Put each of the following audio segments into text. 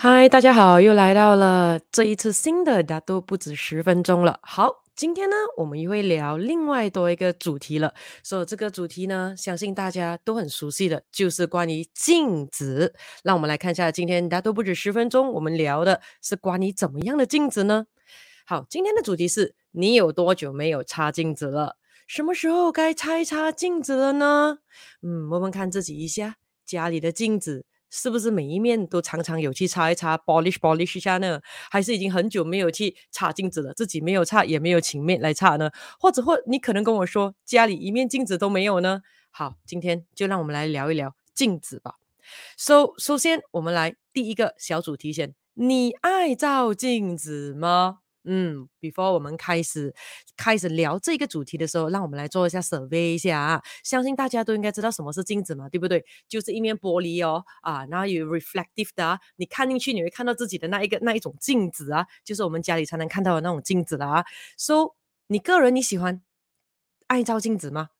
嗨，大家好，又来到了这一次新的大都不止十分钟了。好，今天呢，我们又会聊另外多一个主题了。所以这个主题呢，相信大家都很熟悉的，就是关于镜子。让我们来看一下，今天大都不止十分钟，我们聊的是关于怎么样的镜子呢？好，今天的主题是你有多久没有擦镜子了？什么时候该擦一擦镜子了呢？嗯，问问看自己一下，家里的镜子。是不是每一面都常常有去擦一擦，polish polish 一下呢？还是已经很久没有去擦镜子了，自己没有擦，也没有请面来擦呢？或者或你可能跟我说，家里一面镜子都没有呢？好，今天就让我们来聊一聊镜子吧。So，首先我们来第一个小主题先，你爱照镜子吗？嗯，before 我们开始开始聊这个主题的时候，让我们来做一下 survey 一下啊。相信大家都应该知道什么是镜子嘛，对不对？就是一面玻璃哦，啊，然后有 reflective 的啊，你看进去你会看到自己的那一个那一种镜子啊，就是我们家里才能看到的那种镜子啦啊。So，你个人你喜欢爱照镜子吗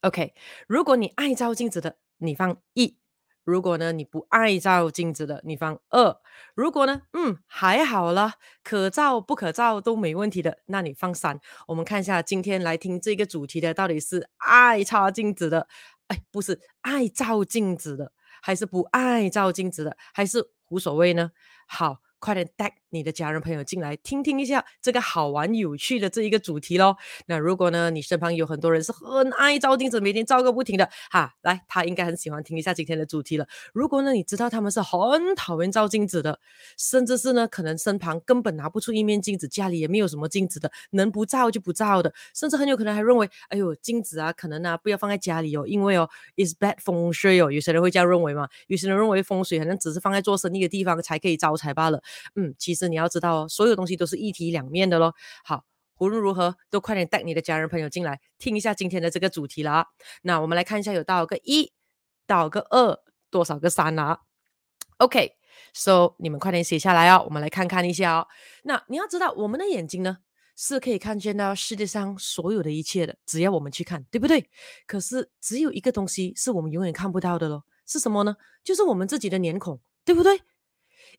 ？OK，如果你爱照镜子的，你放一。如果呢，你不爱照镜子的，你放二；如果呢，嗯，还好了，可照不可照都没问题的，那你放三。我们看一下今天来听这个主题的到底是爱擦镜子的，哎，不是爱照镜子的，还是不爱照镜子的，还是无所谓呢？好。快点带你的家人朋友进来听听一下这个好玩有趣的这一个主题喽。那如果呢，你身旁有很多人是很爱照镜子，每天照个不停的哈，来，他应该很喜欢听一下今天的主题了。如果呢，你知道他们是很讨厌照镜子的，甚至是呢，可能身旁根本拿不出一面镜子，家里也没有什么镜子的，能不照就不照的，甚至很有可能还认为，哎呦，镜子啊，可能啊，不要放在家里哦，因为哦，is bad 风水哦，有些人会这样认为嘛，有些人认为风水可能只是放在做生意的地方才可以招财罢了。嗯，其实你要知道哦，所有东西都是一体两面的咯。好，无论如何，都快点带你的家人朋友进来听一下今天的这个主题啦。那我们来看一下，有多少个一，多少个二，多少个三啦。OK，so 你们快点写下来哦。我们来看看一下哦。那你要知道，我们的眼睛呢是可以看见到世界上所有的一切的，只要我们去看，对不对？可是只有一个东西是我们永远看不到的咯，是什么呢？就是我们自己的脸孔，对不对？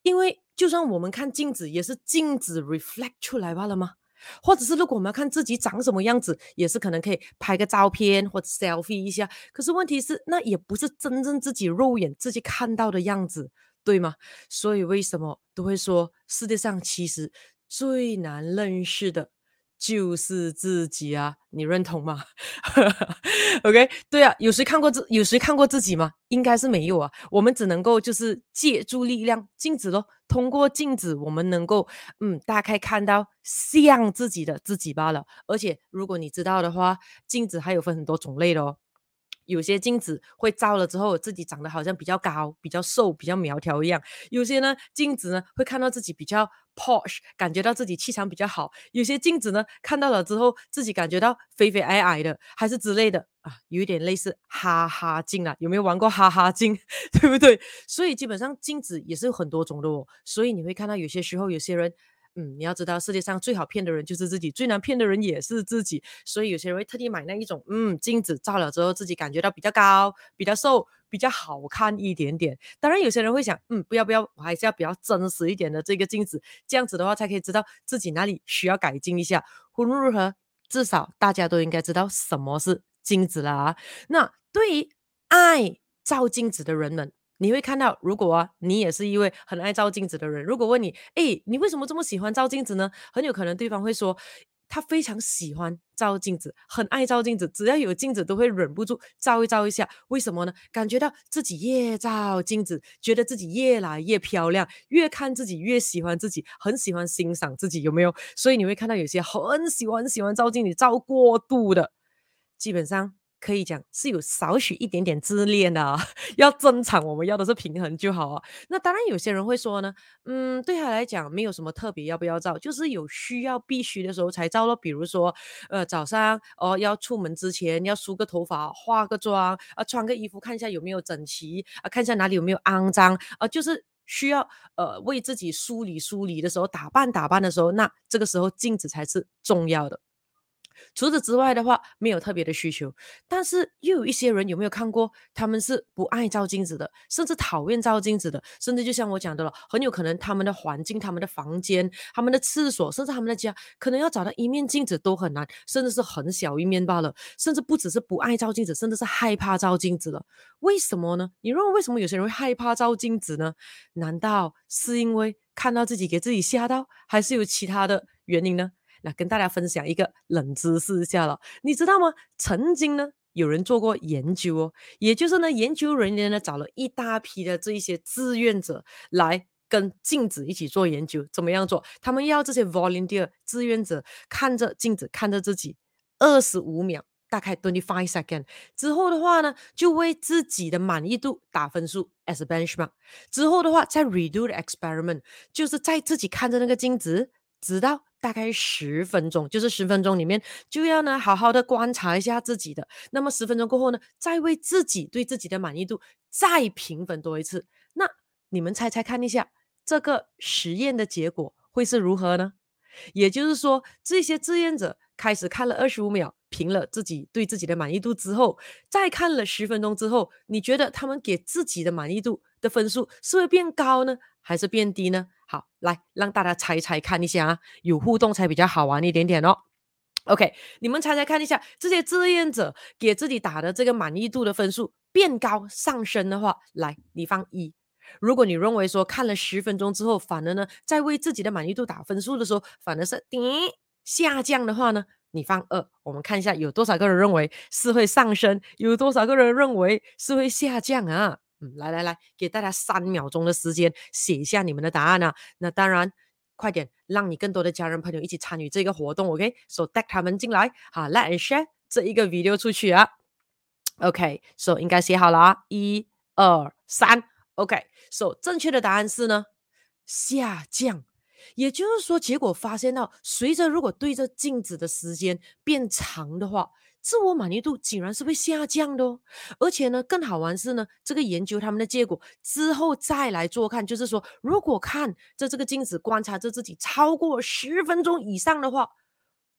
因为就算我们看镜子，也是镜子 reflect 出来罢了吗？或者是如果我们要看自己长什么样子，也是可能可以拍个照片或 selfie 一下。可是问题是，那也不是真正自己肉眼自己看到的样子，对吗？所以为什么都会说世界上其实最难认识的？就是自己啊，你认同吗？OK，对啊，有谁看过自有谁看过自己吗？应该是没有啊。我们只能够就是借助力量镜子咯，通过镜子，我们能够嗯大概看到像自己的自己罢了。而且如果你知道的话，镜子还有分很多种类的哦。有些镜子会照了之后，自己长得好像比较高、比较瘦、比较苗条一样；有些呢，镜子呢会看到自己比较 posh，感觉到自己气场比较好；有些镜子呢看到了之后，自己感觉到肥肥矮矮的，还是之类的啊，有一点类似哈哈镜啊。有没有玩过哈哈镜？对不对？所以基本上镜子也是有很多种的哦。所以你会看到有些时候有些人。嗯，你要知道，世界上最好骗的人就是自己，最难骗的人也是自己。所以有些人会特地买那一种，嗯，镜子照了之后，自己感觉到比较高、比较瘦、比较好看一点点。当然，有些人会想，嗯，不要不要，我还是要比较真实一点的这个镜子，这样子的话才可以知道自己哪里需要改进一下。无论如何，至少大家都应该知道什么是镜子了啊。那对于爱照镜子的人们。你会看到，如果，你也是一位很爱照镜子的人，如果问你，诶，你为什么这么喜欢照镜子呢？很有可能对方会说，他非常喜欢照镜子，很爱照镜子，只要有镜子都会忍不住照一照一下。为什么呢？感觉到自己越照镜子，觉得自己越来越漂亮，越看自己越喜欢自己，很喜欢欣赏自己，有没有？所以你会看到有些很喜欢很喜欢照镜子，照过度的，基本上。可以讲是有少许一点点自恋的啊，要正常，我们要的是平衡就好啊。那当然，有些人会说呢，嗯，对他来讲没有什么特别要不要照，就是有需要必须的时候才照咯。比如说，呃，早上哦要出门之前要梳个头发、化个妆啊，穿个衣服看一下有没有整齐啊，看一下哪里有没有肮脏啊，就是需要呃为自己梳理梳理的时候，打扮打扮的时候，那这个时候镜子才是重要的。除此之外的话，没有特别的需求。但是又有一些人有没有看过？他们是不爱照镜子的，甚至讨厌照镜子的，甚至就像我讲的了，很有可能他们的环境、他们的房间、他们的厕所，甚至他们的家，可能要找到一面镜子都很难，甚至是很小一面罢了。甚至不只是不爱照镜子，甚至是害怕照镜子了。为什么呢？你认为为什么有些人会害怕照镜子呢？难道是因为看到自己给自己吓到，还是有其他的原因呢？那跟大家分享一个冷知识一下了，你知道吗？曾经呢，有人做过研究哦，也就是呢，研究人员呢找了一大批的这一些志愿者来跟镜子一起做研究，怎么样做？他们要这些 volunteer 志愿者看着镜子，看着自己二十五秒，大概 twenty five second 之后的话呢，就为自己的满意度打分数 as a benchmark。之后的话再 redo the experiment，就是在自己看着那个镜子，直到。大概十分钟，就是十分钟里面就要呢好好的观察一下自己的。那么十分钟过后呢，再为自己对自己的满意度再评分多一次。那你们猜猜看一下，这个实验的结果会是如何呢？也就是说，这些志愿者开始看了二十五秒，评了自己对自己的满意度之后，再看了十分钟之后，你觉得他们给自己的满意度的分数是会变高呢，还是变低呢？好，来让大家猜猜看一下啊，有互动才比较好玩一点点哦。OK，你们猜猜看一下，这些志愿者给自己打的这个满意度的分数变高上升的话，来，你放一。如果你认为说看了十分钟之后，反而呢，在为自己的满意度打分数的时候，反而是低下降的话呢，你放二。我们看一下有多少个人认为是会上升，有多少个人认为是会下降啊？来来来，给大家三秒钟的时间写一下你们的答案啊。那当然，快点，让你更多的家人朋友一起参与这个活动，OK？So 带他们进来，好，Let's share 这一个 video 出去啊。OK，So 应该写好了啊，一、二、三，OK？So 正确的答案是呢，下降。也就是说，结果发现到，随着如果对着镜子的时间变长的话，自我满意度竟然是会下降的哦。而且呢，更好玩是呢，这个研究他们的结果之后再来做看，就是说，如果看着这个镜子观察着自己超过十分钟以上的话，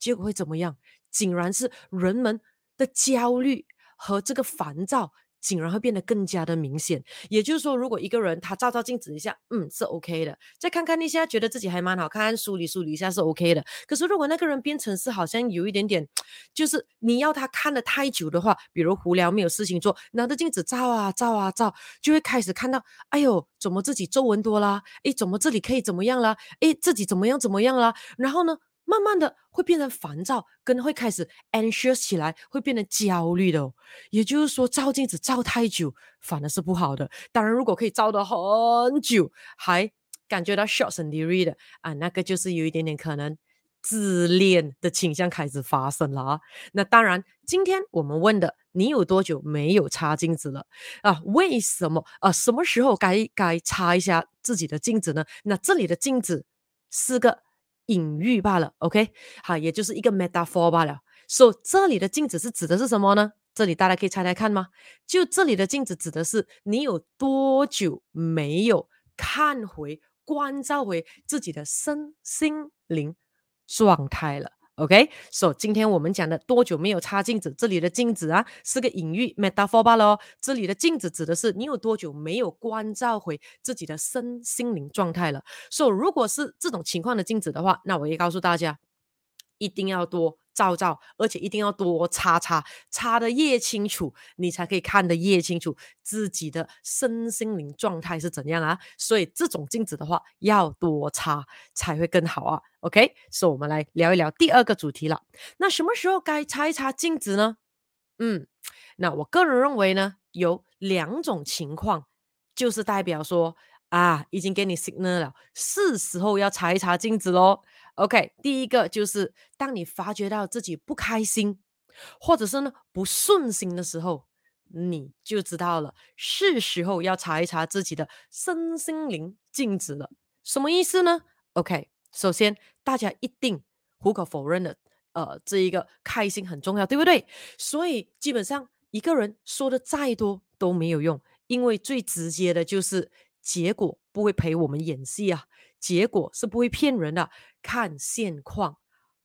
结果会怎么样？竟然是人们的焦虑和这个烦躁。竟然会变得更加的明显，也就是说，如果一个人他照照镜子一下，嗯，是 OK 的，再看看一下，觉得自己还蛮好看，梳理梳理一下是 OK 的。可是如果那个人变成是好像有一点点，就是你要他看得太久的话，比如无聊没有事情做，拿着镜子照啊照啊照，就会开始看到，哎呦，怎么自己皱纹多啦？哎，怎么这里可以怎么样啦？哎，自己怎么样怎么样啦？然后呢？慢慢的会变成烦躁，跟会开始 anxious 起来，会变得焦虑的哦。也就是说，照镜子照太久反而是不好的。当然，如果可以照的很久，还感觉到 short and weary 的啊，那个就是有一点点可能自恋的倾向开始发生了啊。那当然，今天我们问的，你有多久没有擦镜子了啊？为什么啊？什么时候该该擦一下自己的镜子呢？那这里的镜子是个。隐喻罢了，OK，好，也就是一个 metaphor 罢了。所以这里的镜子是指的是什么呢？这里大家可以猜猜看吗？就这里的镜子指的是你有多久没有看回、关照回自己的身心灵状态了。OK，so 今天我们讲的多久没有擦镜子？这里的镜子啊是个隐喻 metaphor 罢了。这里的镜子指的是你有多久没有关照回自己的身心灵状态了。所以如果是这种情况的镜子的话，那我也告诉大家，一定要多。照照，而且一定要多擦擦，擦得越清楚，你才可以看得越清楚自己的身心灵状态是怎样啊。所以这种镜子的话，要多擦才会更好啊。OK，所以我们来聊一聊第二个主题了。那什么时候该擦一擦镜子呢？嗯，那我个人认为呢，有两种情况，就是代表说啊，已经给你 signal 了，是时候要擦一擦镜子喽。OK，第一个就是当你发觉到自己不开心，或者是呢不顺心的时候，你就知道了，是时候要查一查自己的身心灵镜子了。什么意思呢？OK，首先大家一定无可否认的，呃，这一个开心很重要，对不对？所以基本上一个人说的再多都没有用，因为最直接的就是结果不会陪我们演戏啊。结果是不会骗人的，看现况。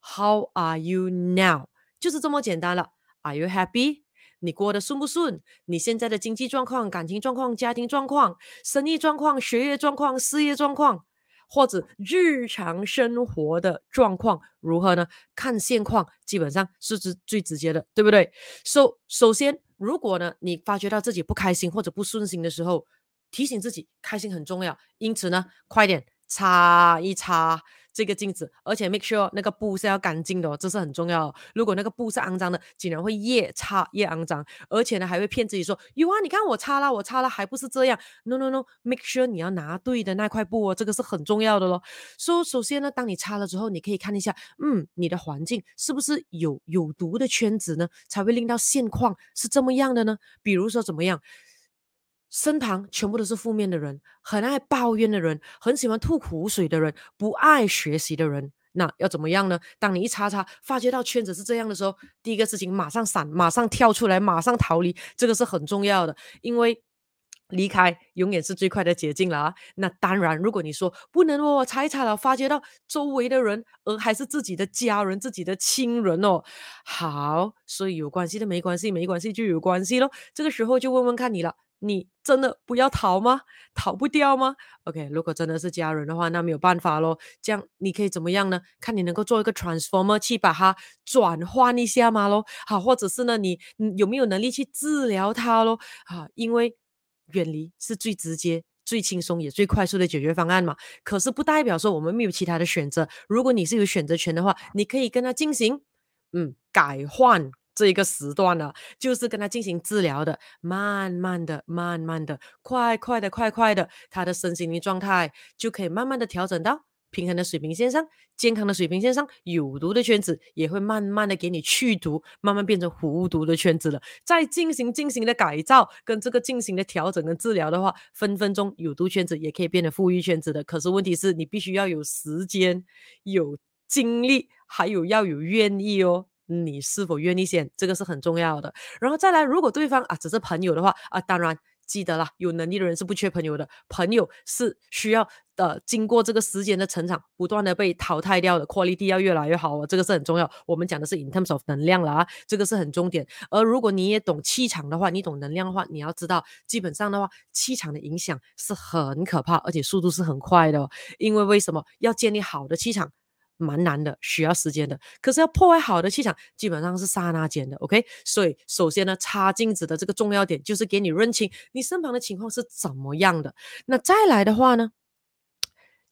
How are you now？就是这么简单了。Are you happy？你过得顺不顺？你现在的经济状况、感情状况、家庭状况、生意状况、学业状况、事业状况，或者日常生活的状况如何呢？看现况，基本上是最最直接的，对不对？So，首先，如果呢，你发觉到自己不开心或者不顺心的时候，提醒自己，开心很重要。因此呢，快点擦一擦。这个镜子，而且 make sure 那个布是要干净的哦，这是很重要的。如果那个布是肮脏的，竟然会越擦越肮脏，而且呢还会骗自己说，有啊，你看我擦了，我擦了还不是这样。No no no，make sure 你要拿对的那块布哦，这个是很重要的咯。所以首先呢，当你擦了之后，你可以看一下，嗯，你的环境是不是有有毒的圈子呢？才会令到现况是这么样的呢？比如说怎么样？身旁全部都是负面的人，很爱抱怨的人，很喜欢吐苦水的人，不爱学习的人，那要怎么样呢？当你一擦擦，发觉到圈子是这样的时候，第一个事情马上闪，马上跳出来，马上逃离，这个是很重要的，因为离开永远是最快的捷径了啊。那当然，如果你说不能哦，查一查了，发觉到周围的人，而还是自己的家人、自己的亲人哦，好，所以有关系的没关系，没关系就有关系咯。这个时候就问问看你了。你真的不要逃吗？逃不掉吗？OK，如果真的是家人的话，那没有办法咯。这样你可以怎么样呢？看你能够做一个 transformer 去把它转换一下吗？咯，好，或者是呢，你有没有能力去治疗它咯？啊，因为远离是最直接、最轻松也最快速的解决方案嘛。可是不代表说我们没有其他的选择。如果你是有选择权的话，你可以跟他进行嗯改换。这一个时段呢，就是跟他进行治疗的，慢慢的、慢慢的、快快的、快快的，他的身心灵状态就可以慢慢的调整到平衡的水平线上，健康的水平线上，有毒的圈子也会慢慢的给你去毒，慢慢变成无毒的圈子了。再进行进行的改造跟这个进行的调整跟治疗的话，分分钟有毒圈子也可以变成富裕圈子的。可是问题是你必须要有时间、有精力，还有要有愿意哦。你是否愿意先？这个是很重要的。然后再来，如果对方啊只是朋友的话啊，当然记得了，有能力的人是不缺朋友的。朋友是需要呃经过这个时间的成长，不断的被淘汰掉的，quality 要越来越好哦，这个是很重要。我们讲的是 in terms of 能量了啊，这个是很重点。而如果你也懂气场的话，你懂能量的话，你要知道，基本上的话，气场的影响是很可怕，而且速度是很快的哦。因为为什么要建立好的气场？蛮难的，需要时间的。可是要破坏好的气场，基本上是刹那间的。OK，所以首先呢，擦镜子的这个重要点就是给你认清你身旁的情况是怎么样的。那再来的话呢，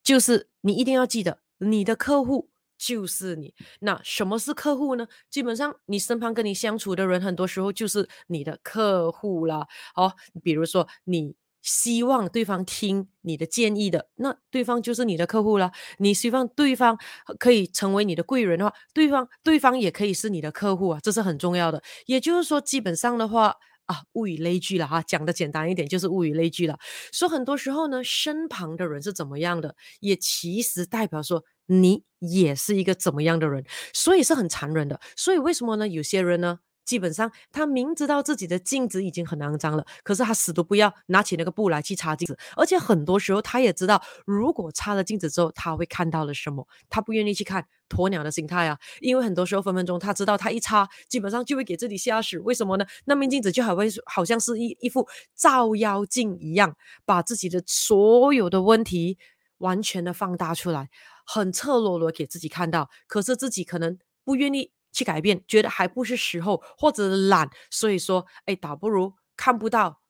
就是你一定要记得，你的客户就是你。那什么是客户呢？基本上你身旁跟你相处的人，很多时候就是你的客户啦。哦，比如说你。希望对方听你的建议的，那对方就是你的客户了。你希望对方可以成为你的贵人的话，对方对方也可以是你的客户啊，这是很重要的。也就是说，基本上的话啊，物以类聚了哈，讲的简单一点就是物以类聚了。所以很多时候呢，身旁的人是怎么样的，也其实代表说你也是一个怎么样的人，所以是很残忍的。所以为什么呢？有些人呢？基本上，他明知道自己的镜子已经很肮脏了，可是他死都不要拿起那个布来去擦镜子。而且很多时候，他也知道，如果擦了镜子之后，他会看到了什么，他不愿意去看。鸵鸟的心态啊，因为很多时候分分钟他知道，他一擦，基本上就会给自己吓死。为什么呢？那面镜子就好会好像是一一副照妖镜一样，把自己的所有的问题完全的放大出来，很赤裸裸给自己看到。可是自己可能不愿意。去改变，觉得还不是时候，或者懒，所以说，哎，倒不如看不到，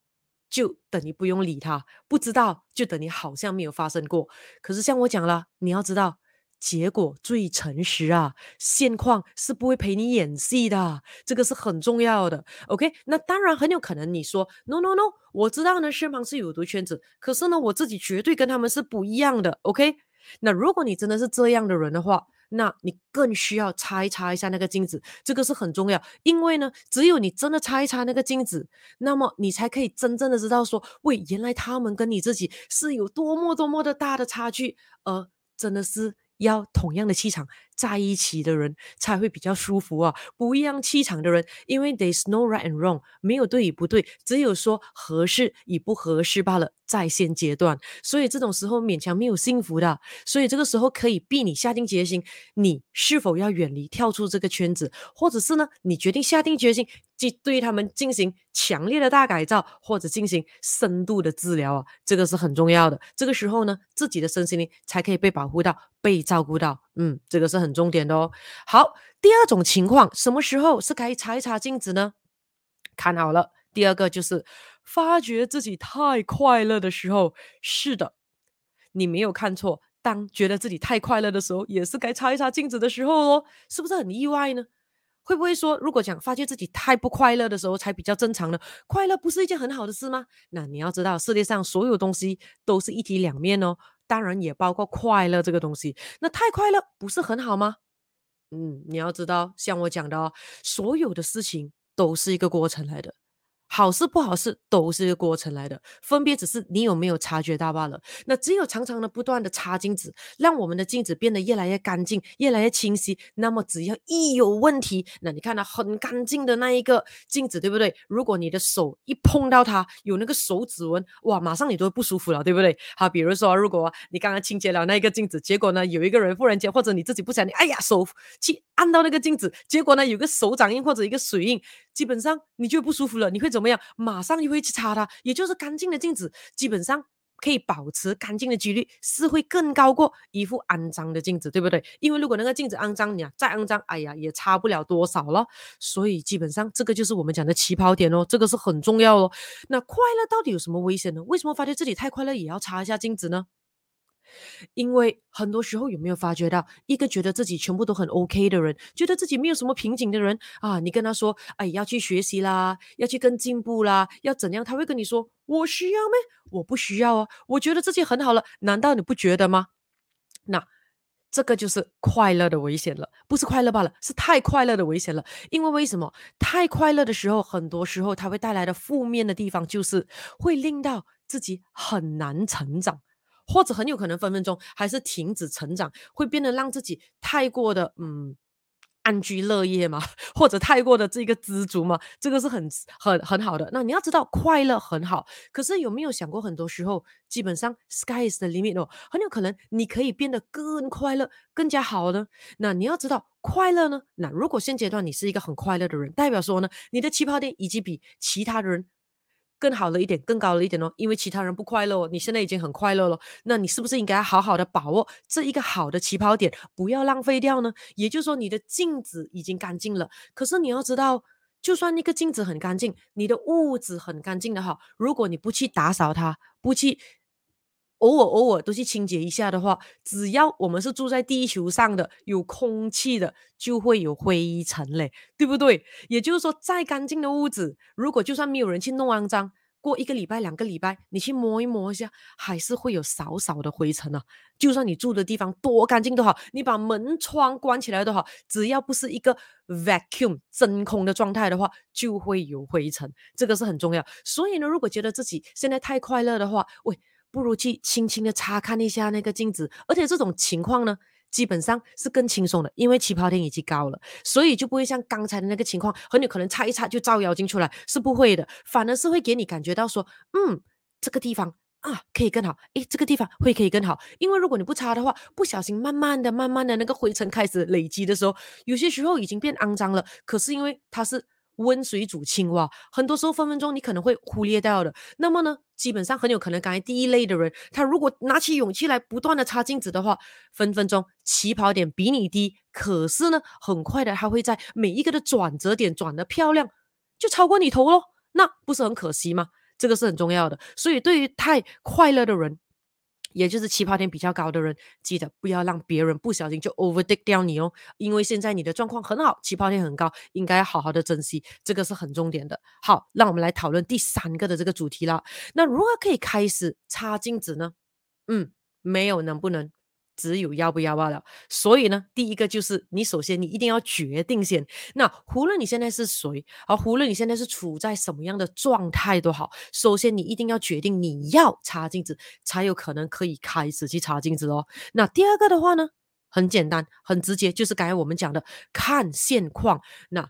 就等于不用理他；不知道，就等于好像没有发生过。可是像我讲了，你要知道，结果最诚实啊，现况是不会陪你演戏的，这个是很重要的。OK，那当然很有可能你说，No No No，我知道呢，身旁是有毒圈子，可是呢，我自己绝对跟他们是不一样的。OK，那如果你真的是这样的人的话，那你更需要擦一擦一下那个镜子，这个是很重要，因为呢，只有你真的擦一擦那个镜子，那么你才可以真正的知道说，喂，原来他们跟你自己是有多么多么的大的差距，呃真的是要同样的气场在一起的人才会比较舒服啊。不一样气场的人，因为 there's no right and wrong，没有对与不对，只有说合适与不合适罢了。在现阶段，所以这种时候勉强没有幸福的。所以这个时候可以逼你下定决心，你是否要远离、跳出这个圈子，或者是呢，你决定下定决心，即对他们进行强烈的大改造，或者进行深度的治疗啊，这个是很重要的。这个时候呢，自己的身心灵才可以被保护到、被照顾到。嗯，这个是很重点的哦。好，第二种情况，什么时候是该擦一擦镜子呢？看好了，第二个就是。发觉自己太快乐的时候，是的，你没有看错。当觉得自己太快乐的时候，也是该擦一擦镜子的时候哦，是不是很意外呢？会不会说，如果讲发现自己太不快乐的时候才比较正常呢？快乐不是一件很好的事吗？那你要知道，世界上所有东西都是一体两面哦，当然也包括快乐这个东西。那太快乐不是很好吗？嗯，你要知道，像我讲的哦，所有的事情都是一个过程来的。好事不好事都是一个过程来的，分别只是你有没有察觉到罢了。那只有常常的不断的擦镜子，让我们的镜子变得越来越干净，越来越清晰。那么只要一有问题，那你看到很干净的那一个镜子，对不对？如果你的手一碰到它，有那个手指纹，哇，马上你都会不舒服了，对不对？好，比如说，如果你刚刚清洁了那一个镜子，结果呢，有一个人忽然间或者你自己不小心，哎呀，手去按到那个镜子，结果呢，有个手掌印或者一个水印，基本上你就不舒服了，你会怎？怎么样？马上就会去擦它，也就是干净的镜子，基本上可以保持干净的几率是会更高过一副肮脏的镜子，对不对？因为如果那个镜子肮脏，你啊再肮脏，哎呀也差不了多少了。所以基本上这个就是我们讲的起跑点哦，这个是很重要哦。那快乐到底有什么危险呢？为什么发觉自己太快乐也要擦一下镜子呢？因为很多时候有没有发觉到，一个觉得自己全部都很 OK 的人，觉得自己没有什么瓶颈的人啊，你跟他说，哎，要去学习啦，要去更进步啦，要怎样？他会跟你说，我需要咩？我不需要啊，我觉得自己很好了，难道你不觉得吗？那这个就是快乐的危险了，不是快乐罢了，是太快乐的危险了。因为为什么？太快乐的时候，很多时候它会带来的负面的地方，就是会令到自己很难成长。或者很有可能分分钟还是停止成长，会变得让自己太过的嗯安居乐业嘛，或者太过的这个知足嘛，这个是很很很好的。那你要知道快乐很好，可是有没有想过很多时候，基本上 sky is the limit 哦，很有可能你可以变得更快乐，更加好呢。那你要知道快乐呢，那如果现阶段你是一个很快乐的人，代表说呢，你的起跑点已经比其他的人。更好了一点，更高了一点哦，因为其他人不快乐哦，你现在已经很快乐了，那你是不是应该好好的把握这一个好的起跑点，不要浪费掉呢？也就是说，你的镜子已经干净了，可是你要知道，就算那个镜子很干净，你的屋子很干净的哈，如果你不去打扫它，不去。偶尔偶尔都去清洁一下的话，只要我们是住在地球上的，有空气的，就会有灰尘嘞，对不对？也就是说，再干净的屋子，如果就算没有人去弄肮脏，过一个礼拜、两个礼拜，你去摸一摸一下，还是会有少少的灰尘啊。就算你住的地方多干净都好，你把门窗关起来都好，只要不是一个 vacuum 真空的状态的话，就会有灰尘，这个是很重要。所以呢，如果觉得自己现在太快乐的话，喂。不如去轻轻的擦看一下那个镜子，而且这种情况呢，基本上是更轻松的，因为起跑点已经高了，所以就不会像刚才的那个情况，很有可能擦一擦就照妖镜出来，是不会的，反而是会给你感觉到说，嗯，这个地方啊可以更好，诶，这个地方会可以更好，因为如果你不擦的话，不小心慢慢的、慢慢的那个灰尘开始累积的时候，有些时候已经变肮脏了，可是因为它是。温水煮青蛙，很多时候分分钟你可能会忽略掉的。那么呢，基本上很有可能，刚才第一类的人，他如果拿起勇气来不断的擦镜子的话，分分钟起跑点比你低，可是呢，很快的他会在每一个的转折点转的漂亮，就超过你头喽，那不是很可惜吗？这个是很重要的。所以对于太快乐的人。也就是起跑点比较高的人，记得不要让别人不小心就 overtake 掉你哦，因为现在你的状况很好，起跑点很高，应该要好好的珍惜，这个是很重点的。好，让我们来讨论第三个的这个主题了。那如何可以开始擦镜子呢？嗯，没有能不能。只有要不要罢了。所以呢，第一个就是你首先你一定要决定先。那无论你现在是谁，而无论你现在是处在什么样的状态都好，首先你一定要决定你要擦镜子，才有可能可以开始去擦镜子哦。那第二个的话呢，很简单，很直接，就是刚才我们讲的看现况。那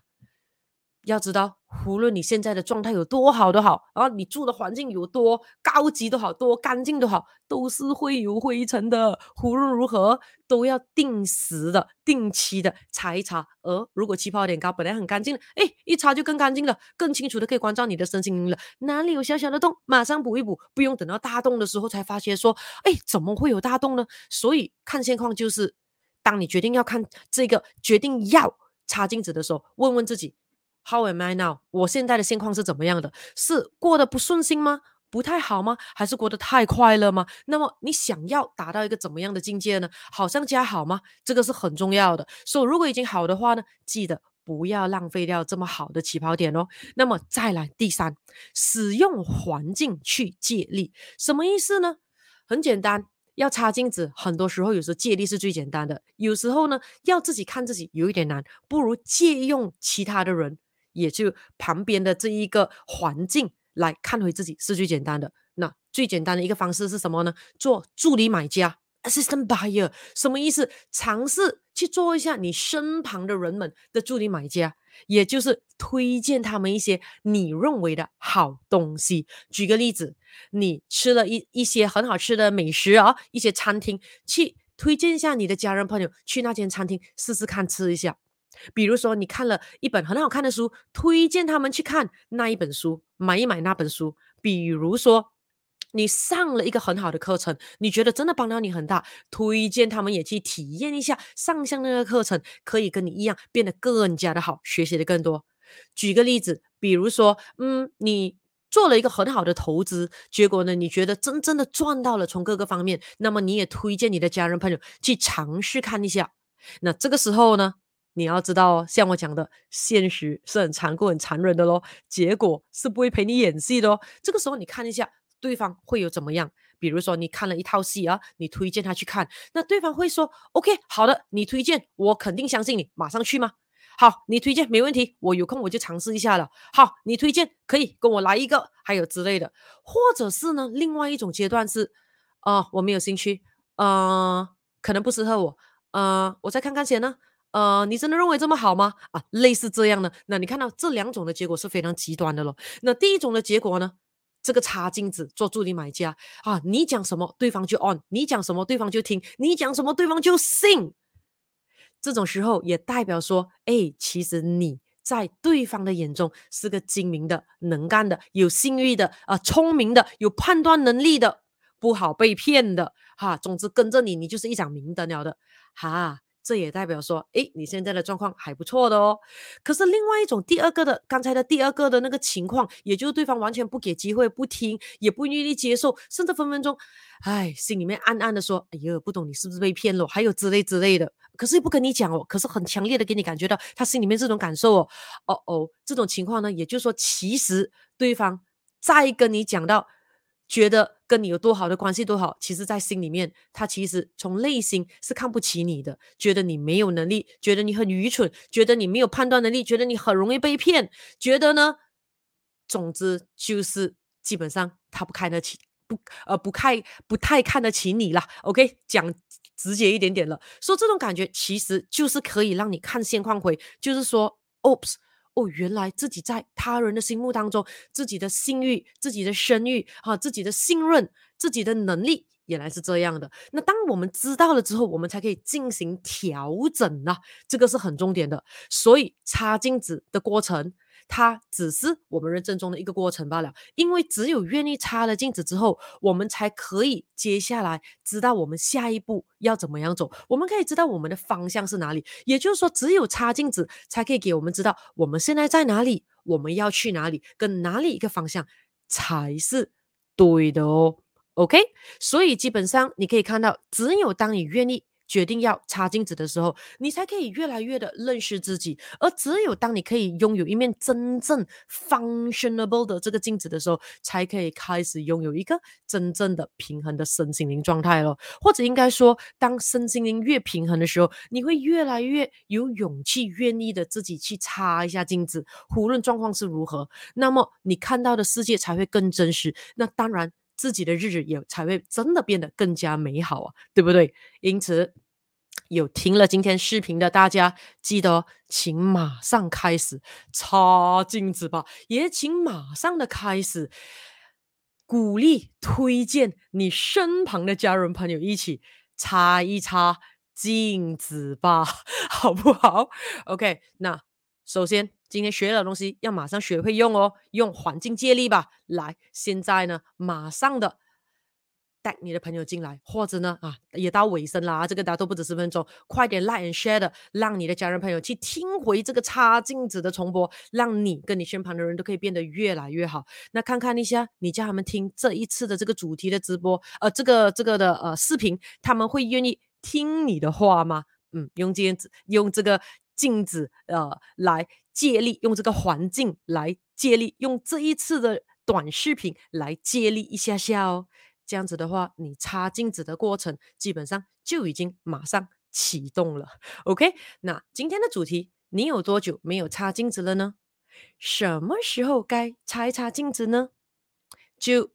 要知道，无论你现在的状态有多好都好，然后你住的环境有多高级都好，多干净都好，都是会有灰尘的。无论如何，都要定时的、定期的擦一擦。而如果气泡有点高，本来很干净的，哎，一擦就更干净了，更清楚的可以关照你的身心灵了。哪里有小小的洞，马上补一补，不用等到大洞的时候才发现说，哎，怎么会有大洞呢？所以看现况就是，当你决定要看这个，决定要擦镜子的时候，问问自己。How am I now？我现在的现况是怎么样的？是过得不顺心吗？不太好吗？还是过得太快乐吗？那么你想要达到一个怎么样的境界呢？好上加好吗？这个是很重要的。所以如果已经好的话呢，记得不要浪费掉这么好的起跑点哦。那么再来第三，使用环境去借力，什么意思呢？很简单，要擦镜子，很多时候有时候借力是最简单的。有时候呢，要自己看自己有一点难，不如借用其他的人。也就旁边的这一个环境来看回自己是最简单的。那最简单的一个方式是什么呢？做助理买家 （assistant buyer）。什么意思？尝试去做一下你身旁的人们的助理买家，也就是推荐他们一些你认为的好东西。举个例子，你吃了一一些很好吃的美食啊，一些餐厅，去推荐一下你的家人朋友去那间餐厅试试看吃一下。比如说，你看了一本很好看的书，推荐他们去看那一本书，买一买那本书。比如说，你上了一个很好的课程，你觉得真的帮到你很大，推荐他们也去体验一下上像那个课程，可以跟你一样变得更加的好，学习的更多。举个例子，比如说，嗯，你做了一个很好的投资，结果呢，你觉得真正的赚到了，从各个方面，那么你也推荐你的家人朋友去尝试看一下。那这个时候呢，你要知道哦，像我讲的，现实是很残酷、很残忍的咯。结果是不会陪你演戏的哦。这个时候，你看一下对方会有怎么样？比如说，你看了一套戏啊，你推荐他去看，那对方会说：“OK，好的，你推荐，我肯定相信你，马上去吗？”好，你推荐没问题，我有空我就尝试一下了。好，你推荐可以跟我来一个，还有之类的，或者是呢，另外一种阶段是，啊、我没有兴趣，呃，可能不适合我，呃，我再看看先呢。呃，你真的认为这么好吗？啊，类似这样的，那你看到这两种的结果是非常极端的咯。那第一种的结果呢，这个擦镜子做助理买家啊，你讲什么对方就 on，你讲什么对方就听，你讲什么对方就信。这种时候也代表说，哎，其实你在对方的眼中是个精明的、能干的、有信誉的、啊、呃，聪明的、有判断能力的，不好被骗的。哈，总之跟着你，你就是一盏明灯了的。哈。这也代表说，诶，你现在的状况还不错的哦。可是另外一种，第二个的，刚才的第二个的那个情况，也就是对方完全不给机会，不听，也不愿意接受，甚至分分钟，哎，心里面暗暗的说，哎呦，不懂你是不是被骗了，还有之类之类的。可是又不跟你讲哦，可是很强烈的给你感觉到他心里面这种感受哦，哦哦，这种情况呢，也就是说，其实对方再跟你讲到。觉得跟你有多好的关系多好，其实，在心里面，他其实从内心是看不起你的，觉得你没有能力，觉得你很愚蠢，觉得你没有判断能力，觉得你很容易被骗，觉得呢，总之就是基本上他不看得起，不呃不太不太看得起你啦。OK，讲直接一点点了，说这种感觉其实就是可以让你看现况回，就是说，Oops。哦，原来自己在他人的心目当中，自己的信誉、自己的声誉、啊，自己的信任、自己的能力，原来是这样的。那当我们知道了之后，我们才可以进行调整啊，这个是很重点的。所以擦镜子的过程。它只是我们人生中的一个过程罢了，因为只有愿意擦了镜子之后，我们才可以接下来知道我们下一步要怎么样走，我们可以知道我们的方向是哪里。也就是说，只有擦镜子才可以给我们知道我们现在在哪里，我们要去哪里，跟哪里一个方向才是对的哦。OK，所以基本上你可以看到，只有当你愿意。决定要擦镜子的时候，你才可以越来越的认识自己。而只有当你可以拥有一面真正 functionable 的这个镜子的时候，才可以开始拥有一个真正的平衡的身心灵状态咯。或者应该说，当身心灵越平衡的时候，你会越来越有勇气、愿意的自己去擦一下镜子，无论状况是如何，那么你看到的世界才会更真实。那当然。自己的日子也才会真的变得更加美好啊，对不对？因此，有听了今天视频的大家，记得请马上开始擦镜子吧，也请马上的开始鼓励推荐你身旁的家人朋友一起擦一擦镜子吧，好不好？OK，那首先今天学的东西要马上学会用哦，用环境借力吧。来，现在呢，马上的。带你的朋友进来，或者呢啊，也到尾声啦，这个大家都不止十分钟，快点 like and share 的，让你的家人朋友去听回这个擦镜子的重播，让你跟你身旁的人都可以变得越来越好。那看看一下，你叫他们听这一次的这个主题的直播，呃，这个这个的呃视频，他们会愿意听你的话吗？嗯，用镜子，用这个镜子呃来借力，用这个环境来借力，用这一次的短视频来借力一下下哦。这样子的话，你擦镜子的过程基本上就已经马上启动了。OK，那今天的主题，你有多久没有擦镜子了呢？什么时候该擦一擦镜子呢？就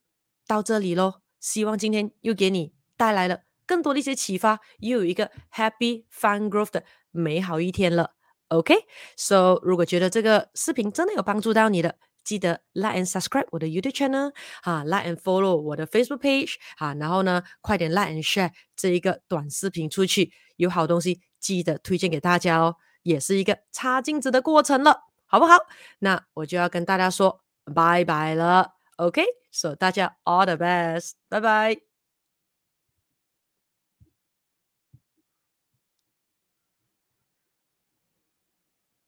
到这里喽。希望今天又给你带来了更多的一些启发，又有一个 Happy Fun Growth 的美好一天了。OK，So，如果觉得这个视频真的有帮助到你的，记得 like and subscribe 我的 YouTube channel，哈，like and follow 我的 Facebook page，哈，然后呢，快点 like and share 这一个短视频出去，有好东西记得推荐给大家哦，也是一个擦镜子的过程了，好不好？那我就要跟大家说拜拜了，OK，so 大家 all the best，拜拜。